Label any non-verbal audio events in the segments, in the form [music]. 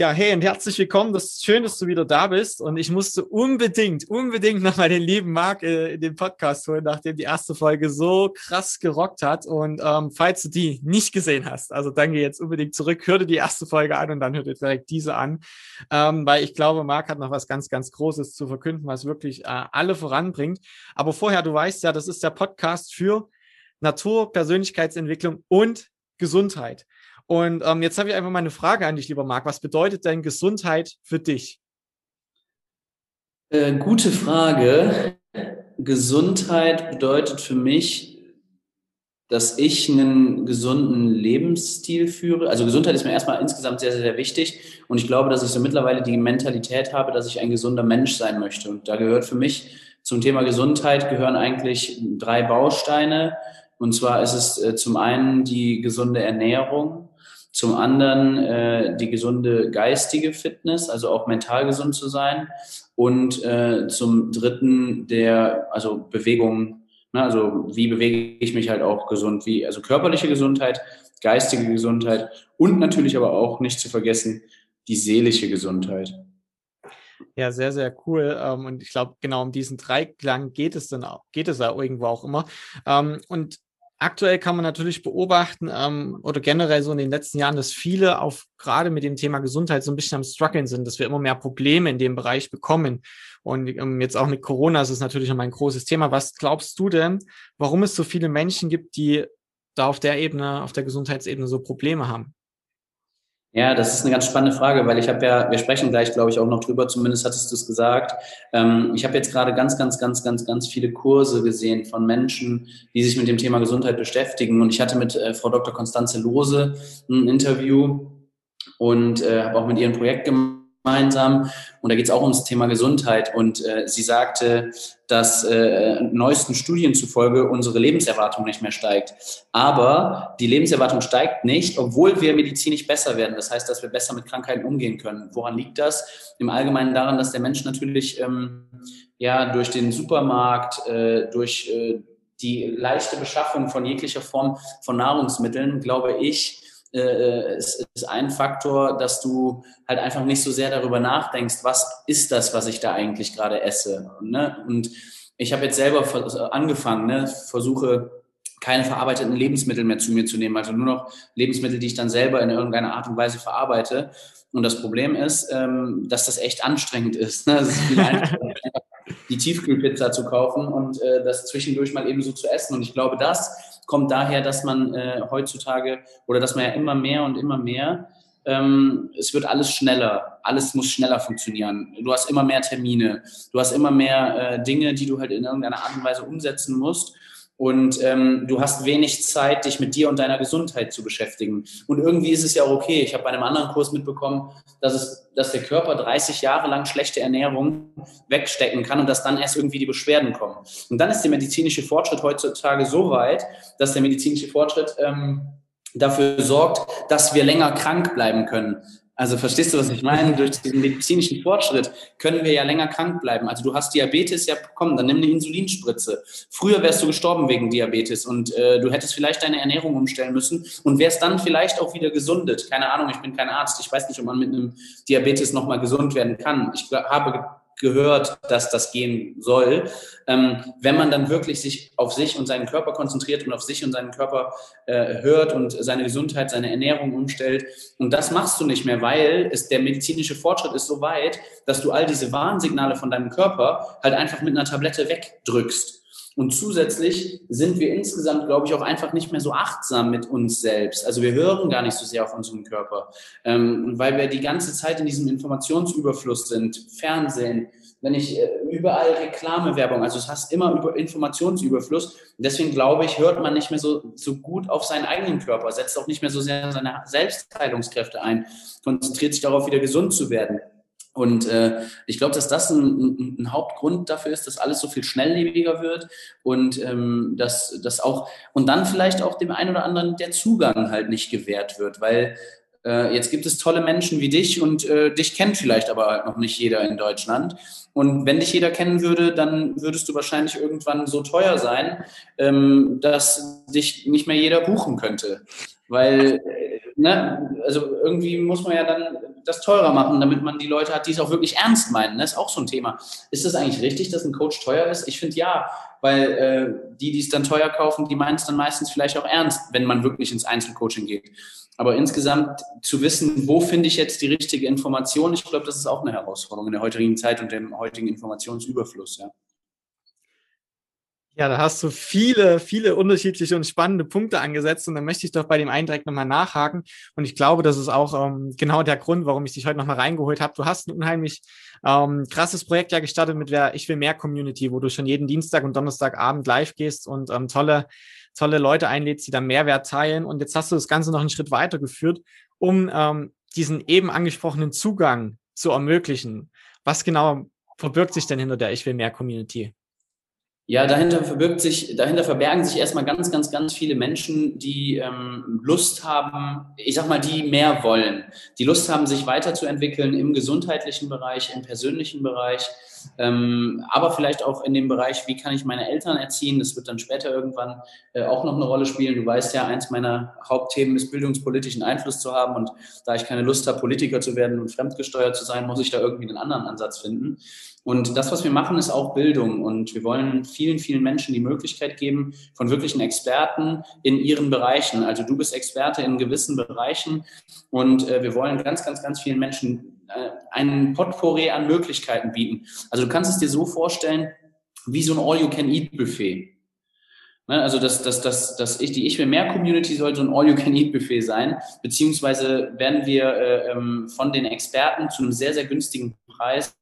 Ja, hey und herzlich willkommen. Das ist schön, dass du wieder da bist. Und ich musste unbedingt, unbedingt nochmal den lieben Marc äh, in den Podcast holen, nachdem die erste Folge so krass gerockt hat. Und ähm, falls du die nicht gesehen hast, also dann geh jetzt unbedingt zurück, hör dir die erste Folge an und dann hör dir direkt diese an. Ähm, weil ich glaube, Marc hat noch was ganz, ganz Großes zu verkünden, was wirklich äh, alle voranbringt. Aber vorher, du weißt ja, das ist der Podcast für Natur, Persönlichkeitsentwicklung und Gesundheit. Und ähm, jetzt habe ich einfach mal eine Frage an dich, lieber Marc. Was bedeutet denn Gesundheit für dich? Äh, gute Frage. Gesundheit bedeutet für mich, dass ich einen gesunden Lebensstil führe. Also Gesundheit ist mir erstmal insgesamt sehr, sehr, sehr wichtig. Und ich glaube, dass ich so mittlerweile die Mentalität habe, dass ich ein gesunder Mensch sein möchte. Und da gehört für mich zum Thema Gesundheit gehören eigentlich drei Bausteine. Und zwar ist es äh, zum einen die gesunde Ernährung, zum anderen äh, die gesunde geistige Fitness, also auch mental gesund zu sein. Und äh, zum dritten der, also Bewegung, ne, also wie bewege ich mich halt auch gesund, wie, also körperliche Gesundheit, geistige Gesundheit und natürlich aber auch nicht zu vergessen, die seelische Gesundheit. Ja, sehr, sehr cool. Ähm, und ich glaube, genau um diesen Dreiklang geht es dann auch, geht es ja irgendwo auch immer. Ähm, und Aktuell kann man natürlich beobachten ähm, oder generell so in den letzten Jahren, dass viele auf gerade mit dem Thema Gesundheit so ein bisschen am struggeln sind, dass wir immer mehr Probleme in dem Bereich bekommen. Und ähm, jetzt auch mit Corona ist es natürlich noch mal ein großes Thema. Was glaubst du denn, warum es so viele Menschen gibt, die da auf der Ebene, auf der Gesundheitsebene so Probleme haben? Ja, das ist eine ganz spannende Frage, weil ich habe ja, wir sprechen gleich, glaube ich, auch noch drüber, zumindest hattest du es gesagt. Ähm, ich habe jetzt gerade ganz, ganz, ganz, ganz, ganz viele Kurse gesehen von Menschen, die sich mit dem Thema Gesundheit beschäftigen. Und ich hatte mit äh, Frau Dr. Konstanze Lose ein Interview und äh, habe auch mit ihr ein Projekt gemacht gemeinsam. Und da geht es auch ums Thema Gesundheit. Und äh, sie sagte, dass äh, neuesten Studien zufolge unsere Lebenserwartung nicht mehr steigt. Aber die Lebenserwartung steigt nicht, obwohl wir medizinisch besser werden. Das heißt, dass wir besser mit Krankheiten umgehen können. Woran liegt das? Im Allgemeinen daran, dass der Mensch natürlich ähm, ja durch den Supermarkt, äh, durch äh, die leichte Beschaffung von jeglicher Form von Nahrungsmitteln, glaube ich, äh, ist, ist ein Faktor, dass du halt einfach nicht so sehr darüber nachdenkst, was ist das, was ich da eigentlich gerade esse. Ne? Und ich habe jetzt selber angefangen, ne? versuche keine verarbeiteten Lebensmittel mehr zu mir zu nehmen, also nur noch Lebensmittel, die ich dann selber in irgendeiner Art und Weise verarbeite. Und das Problem ist, ähm, dass das echt anstrengend ist. Ne? Es ist viel die Tiefkühlpizza zu kaufen und äh, das zwischendurch mal eben so zu essen. Und ich glaube, das kommt daher, dass man äh, heutzutage oder dass man ja immer mehr und immer mehr, ähm, es wird alles schneller, alles muss schneller funktionieren. Du hast immer mehr Termine, du hast immer mehr äh, Dinge, die du halt in irgendeiner Art und Weise umsetzen musst und ähm, du hast wenig Zeit, dich mit dir und deiner Gesundheit zu beschäftigen. Und irgendwie ist es ja okay. Ich habe bei einem anderen Kurs mitbekommen, dass, es, dass der Körper 30 Jahre lang schlechte Ernährung wegstecken kann und dass dann erst irgendwie die Beschwerden kommen. Und dann ist der medizinische Fortschritt heutzutage so weit, dass der medizinische Fortschritt ähm, dafür sorgt, dass wir länger krank bleiben können. Also verstehst du, was ich meine? Durch diesen medizinischen Fortschritt können wir ja länger krank bleiben. Also du hast Diabetes, ja komm, dann nimm eine Insulinspritze. Früher wärst du gestorben wegen Diabetes und äh, du hättest vielleicht deine Ernährung umstellen müssen und wärst dann vielleicht auch wieder gesundet. Keine Ahnung, ich bin kein Arzt. Ich weiß nicht, ob man mit einem Diabetes nochmal gesund werden kann. Ich habe gehört, dass das gehen soll. Ähm, wenn man dann wirklich sich auf sich und seinen Körper konzentriert und auf sich und seinen Körper äh, hört und seine Gesundheit, seine Ernährung umstellt. Und das machst du nicht mehr, weil es, der medizinische Fortschritt ist so weit, dass du all diese Warnsignale von deinem Körper halt einfach mit einer Tablette wegdrückst. Und zusätzlich sind wir insgesamt, glaube ich, auch einfach nicht mehr so achtsam mit uns selbst. Also wir hören gar nicht so sehr auf unseren Körper, ähm, weil wir die ganze Zeit in diesem Informationsüberfluss sind. Fernsehen, wenn ich äh, überall Reklamewerbung, also es hast immer über Informationsüberfluss. Deswegen glaube ich, hört man nicht mehr so, so gut auf seinen eigenen Körper, setzt auch nicht mehr so sehr seine Selbstheilungskräfte ein, konzentriert sich darauf, wieder gesund zu werden. Und äh, ich glaube, dass das ein, ein, ein, Hauptgrund dafür ist, dass alles so viel schnelllebiger wird und ähm, dass das auch und dann vielleicht auch dem einen oder anderen der Zugang halt nicht gewährt wird, weil äh, jetzt gibt es tolle Menschen wie dich und äh, dich kennt vielleicht aber halt noch nicht jeder in Deutschland. Und wenn dich jeder kennen würde, dann würdest du wahrscheinlich irgendwann so teuer sein, ähm, dass dich nicht mehr jeder buchen könnte. Weil, ne, also irgendwie muss man ja dann das teurer machen, damit man die Leute hat, die es auch wirklich ernst meinen. Das ist auch so ein Thema. Ist das eigentlich richtig, dass ein Coach teuer ist? Ich finde ja, weil äh, die, die es dann teuer kaufen, die meinen es dann meistens vielleicht auch ernst, wenn man wirklich ins Einzelcoaching geht. Aber insgesamt zu wissen, wo finde ich jetzt die richtige Information, ich glaube, das ist auch eine Herausforderung in der heutigen Zeit und dem heutigen Informationsüberfluss. Ja. Ja, da hast du viele, viele unterschiedliche und spannende Punkte angesetzt und dann möchte ich doch bei dem einen direkt nochmal nachhaken und ich glaube, das ist auch ähm, genau der Grund, warum ich dich heute nochmal reingeholt habe. Du hast ein unheimlich ähm, krasses Projekt ja gestartet mit der Ich will mehr Community, wo du schon jeden Dienstag und Donnerstagabend live gehst und ähm, tolle tolle Leute einlädst, die dann Mehrwert teilen. Und jetzt hast du das Ganze noch einen Schritt weitergeführt, um ähm, diesen eben angesprochenen Zugang zu ermöglichen. Was genau verbirgt sich denn hinter der Ich will mehr Community? Ja, dahinter verbirgt sich, dahinter verbergen sich erstmal ganz, ganz, ganz viele Menschen, die ähm, Lust haben, ich sag mal, die mehr wollen, die Lust haben, sich weiterzuentwickeln im gesundheitlichen Bereich, im persönlichen Bereich, ähm, aber vielleicht auch in dem Bereich, wie kann ich meine Eltern erziehen? Das wird dann später irgendwann äh, auch noch eine Rolle spielen. Du weißt ja, eins meiner Hauptthemen ist, bildungspolitischen Einfluss zu haben. Und da ich keine Lust habe, Politiker zu werden und fremdgesteuert zu sein, muss ich da irgendwie einen anderen Ansatz finden. Und das, was wir machen, ist auch Bildung. Und wir wollen vielen, vielen Menschen die Möglichkeit geben, von wirklichen Experten in ihren Bereichen. Also du bist Experte in gewissen Bereichen. Und äh, wir wollen ganz, ganz, ganz vielen Menschen äh, einen Potpourri an Möglichkeiten bieten. Also du kannst es dir so vorstellen, wie so ein All-You-Can-Eat-Buffet. Ne, also das, das, das, das ich, die Ich will mehr Community soll so ein All-You-Can-Eat-Buffet sein, beziehungsweise werden wir äh, ähm, von den Experten zu einem sehr, sehr günstigen Preis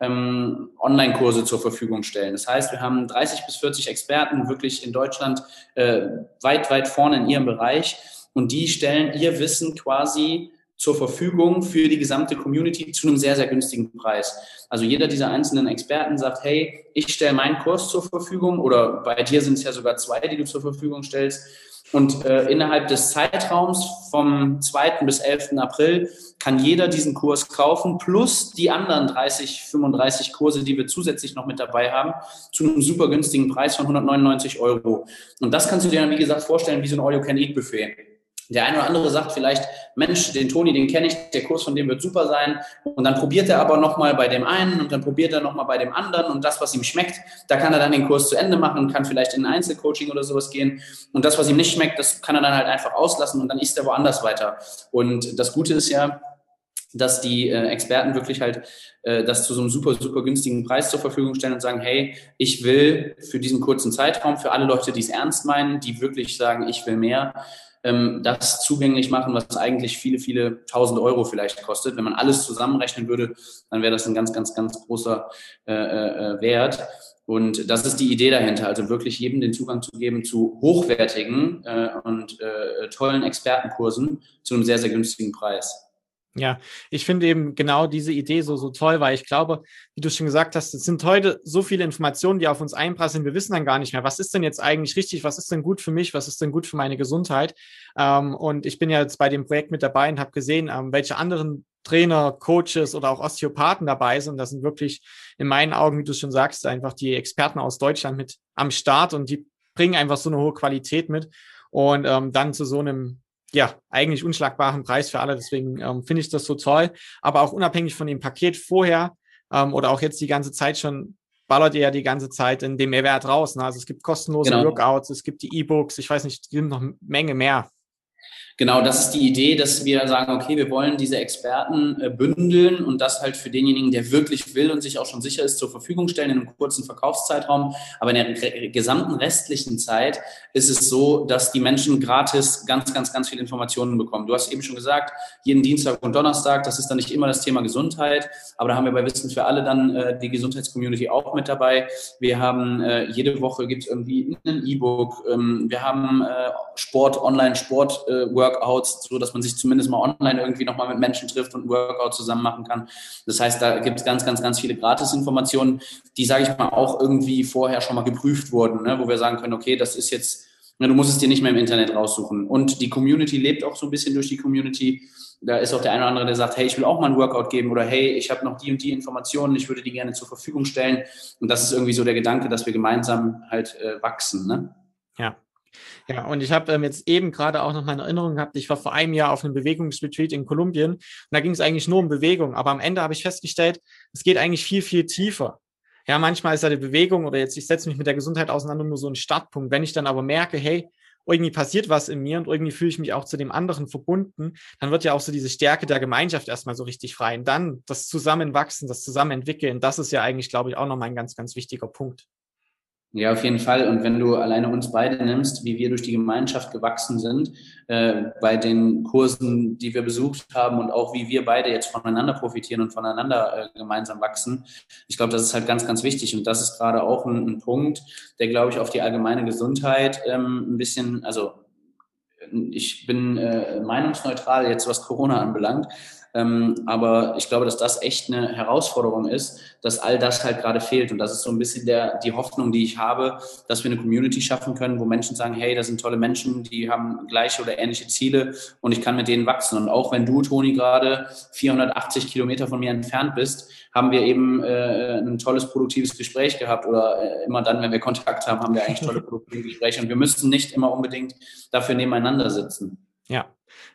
ähm, Online-Kurse zur Verfügung stellen. Das heißt, wir haben 30 bis 40 Experten wirklich in Deutschland äh, weit, weit vorne in ihrem Bereich und die stellen ihr Wissen quasi zur Verfügung für die gesamte Community zu einem sehr, sehr günstigen Preis. Also jeder dieser einzelnen Experten sagt, hey, ich stelle meinen Kurs zur Verfügung oder bei dir sind es ja sogar zwei, die du zur Verfügung stellst. Und äh, innerhalb des Zeitraums vom 2. bis 11. April kann jeder diesen Kurs kaufen, plus die anderen 30, 35 Kurse, die wir zusätzlich noch mit dabei haben, zu einem super günstigen Preis von 199 Euro. Und das kannst du dir dann, wie gesagt, vorstellen wie so ein All-You-Can-Eat-Buffet. Der eine oder andere sagt vielleicht, Mensch, den Toni, den kenne ich, der Kurs von dem wird super sein. Und dann probiert er aber nochmal bei dem einen und dann probiert er nochmal bei dem anderen und das, was ihm schmeckt, da kann er dann den Kurs zu Ende machen und kann vielleicht in ein Einzelcoaching oder sowas gehen. Und das, was ihm nicht schmeckt, das kann er dann halt einfach auslassen und dann isst er woanders weiter. Und das Gute ist ja, dass die äh, Experten wirklich halt äh, das zu so einem super, super günstigen Preis zur Verfügung stellen und sagen, hey, ich will für diesen kurzen Zeitraum, für alle Leute, die es ernst meinen, die wirklich sagen, ich will mehr, ähm, das zugänglich machen, was eigentlich viele, viele tausend Euro vielleicht kostet. Wenn man alles zusammenrechnen würde, dann wäre das ein ganz, ganz, ganz großer äh, äh, Wert. Und das ist die Idee dahinter, also wirklich jedem den Zugang zu geben zu hochwertigen äh, und äh, tollen Expertenkursen zu einem sehr, sehr günstigen Preis. Ja, ich finde eben genau diese Idee so, so toll, weil ich glaube, wie du schon gesagt hast, es sind heute so viele Informationen, die auf uns einprasseln. Wir wissen dann gar nicht mehr, was ist denn jetzt eigentlich richtig, was ist denn gut für mich, was ist denn gut für meine Gesundheit. Ähm, und ich bin ja jetzt bei dem Projekt mit dabei und habe gesehen, ähm, welche anderen Trainer, Coaches oder auch Osteopathen dabei sind. Das sind wirklich in meinen Augen, wie du schon sagst, einfach die Experten aus Deutschland mit am Start und die bringen einfach so eine hohe Qualität mit. Und ähm, dann zu so einem ja, eigentlich unschlagbaren Preis für alle. Deswegen ähm, finde ich das so toll. Aber auch unabhängig von dem Paket vorher ähm, oder auch jetzt die ganze Zeit schon, ballert ihr ja die ganze Zeit in dem Mehrwert raus. Ne? Also es gibt kostenlose genau. Workouts, es gibt die E-Books, ich weiß nicht, es gibt noch eine Menge mehr. Genau, das ist die Idee, dass wir sagen, okay, wir wollen diese Experten äh, bündeln und das halt für denjenigen, der wirklich will und sich auch schon sicher ist, zur Verfügung stellen in einem kurzen Verkaufszeitraum. Aber in der gesamten restlichen Zeit ist es so, dass die Menschen gratis ganz, ganz, ganz viele Informationen bekommen. Du hast eben schon gesagt, jeden Dienstag und Donnerstag, das ist dann nicht immer das Thema Gesundheit, aber da haben wir bei Wissen für alle dann äh, die Gesundheitscommunity auch mit dabei. Wir haben äh, jede Woche gibt es irgendwie ein E-Book. Ähm, wir haben äh, Sport, Online-Sport-Work Workouts, so dass man sich zumindest mal online irgendwie nochmal mit Menschen trifft und ein Workout zusammen machen kann. Das heißt, da gibt es ganz, ganz, ganz viele Gratis-Informationen, die, sage ich mal, auch irgendwie vorher schon mal geprüft wurden, ne? wo wir sagen können, okay, das ist jetzt, na, du musst es dir nicht mehr im Internet raussuchen. Und die Community lebt auch so ein bisschen durch die Community. Da ist auch der eine oder andere, der sagt, hey, ich will auch mal ein Workout geben oder hey, ich habe noch die und die Informationen, ich würde die gerne zur Verfügung stellen. Und das ist irgendwie so der Gedanke, dass wir gemeinsam halt äh, wachsen. Ne? Ja, ja, und ich habe ähm, jetzt eben gerade auch noch meine Erinnerung gehabt, ich war vor einem Jahr auf einem Bewegungsretreat in Kolumbien und da ging es eigentlich nur um Bewegung, aber am Ende habe ich festgestellt, es geht eigentlich viel, viel tiefer. Ja, manchmal ist ja die Bewegung oder jetzt, ich setze mich mit der Gesundheit auseinander, nur so ein Startpunkt. Wenn ich dann aber merke, hey, irgendwie passiert was in mir und irgendwie fühle ich mich auch zu dem anderen verbunden, dann wird ja auch so diese Stärke der Gemeinschaft erstmal so richtig frei. Und dann das Zusammenwachsen, das Zusammenentwickeln, das ist ja eigentlich, glaube ich, auch nochmal ein ganz, ganz wichtiger Punkt. Ja, auf jeden Fall. Und wenn du alleine uns beide nimmst, wie wir durch die Gemeinschaft gewachsen sind, äh, bei den Kursen, die wir besucht haben und auch wie wir beide jetzt voneinander profitieren und voneinander äh, gemeinsam wachsen, ich glaube, das ist halt ganz, ganz wichtig. Und das ist gerade auch ein, ein Punkt, der, glaube ich, auf die allgemeine Gesundheit ähm, ein bisschen, also ich bin äh, meinungsneutral jetzt, was Corona anbelangt. Ähm, aber ich glaube, dass das echt eine Herausforderung ist, dass all das halt gerade fehlt. Und das ist so ein bisschen der, die Hoffnung, die ich habe, dass wir eine Community schaffen können, wo Menschen sagen, hey, das sind tolle Menschen, die haben gleiche oder ähnliche Ziele und ich kann mit denen wachsen. Und auch wenn du, Toni, gerade 480 Kilometer von mir entfernt bist, haben wir eben äh, ein tolles, produktives Gespräch gehabt oder äh, immer dann, wenn wir Kontakt haben, haben wir eigentlich tolle, produktive Gespräche und wir müssten nicht immer unbedingt dafür nebeneinander sitzen. Ja,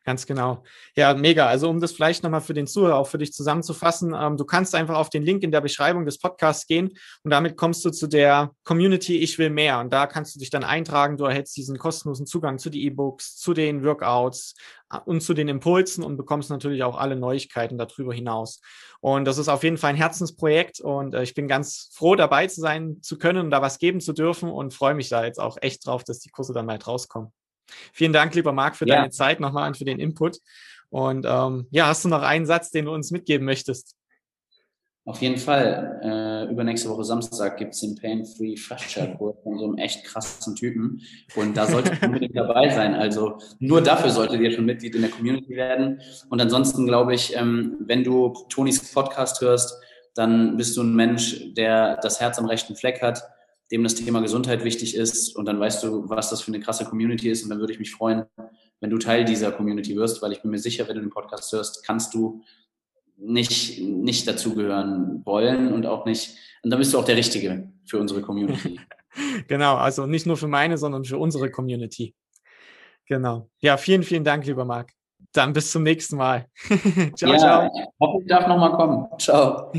Ganz genau. Ja, mega. Also um das vielleicht nochmal für den Zuhörer auch für dich zusammenzufassen, ähm, du kannst einfach auf den Link in der Beschreibung des Podcasts gehen und damit kommst du zu der Community Ich will mehr. Und da kannst du dich dann eintragen. Du erhältst diesen kostenlosen Zugang zu den E-Books, zu den Workouts äh, und zu den Impulsen und bekommst natürlich auch alle Neuigkeiten darüber hinaus. Und das ist auf jeden Fall ein Herzensprojekt und äh, ich bin ganz froh dabei zu sein zu können und da was geben zu dürfen und freue mich da jetzt auch echt drauf, dass die Kurse dann bald rauskommen. Vielen Dank, lieber Marc, für ja. deine Zeit nochmal und für den Input. Und ähm, ja, hast du noch einen Satz, den du uns mitgeben möchtest? Auf jeden Fall. Äh, übernächste Woche Samstag gibt es den Pain-Free Fastshare-Kurs [laughs] von so einem echt krassen Typen. Und da solltet ihr unbedingt [laughs] dabei sein. Also nur dafür solltet ihr schon Mitglied in der Community werden. Und ansonsten glaube ich, ähm, wenn du Tonis Podcast hörst, dann bist du ein Mensch, der das Herz am rechten Fleck hat dem das Thema Gesundheit wichtig ist und dann weißt du, was das für eine krasse Community ist und dann würde ich mich freuen, wenn du Teil dieser Community wirst, weil ich bin mir sicher, wenn du den Podcast hörst, kannst du nicht, nicht dazugehören wollen und auch nicht, und dann bist du auch der Richtige für unsere Community. [laughs] genau, also nicht nur für meine, sondern für unsere Community. Genau. Ja, vielen, vielen Dank, lieber Marc. Dann bis zum nächsten Mal. [laughs] ciao, ja, ciao. Ich hoffe, ich darf nochmal kommen. Ciao.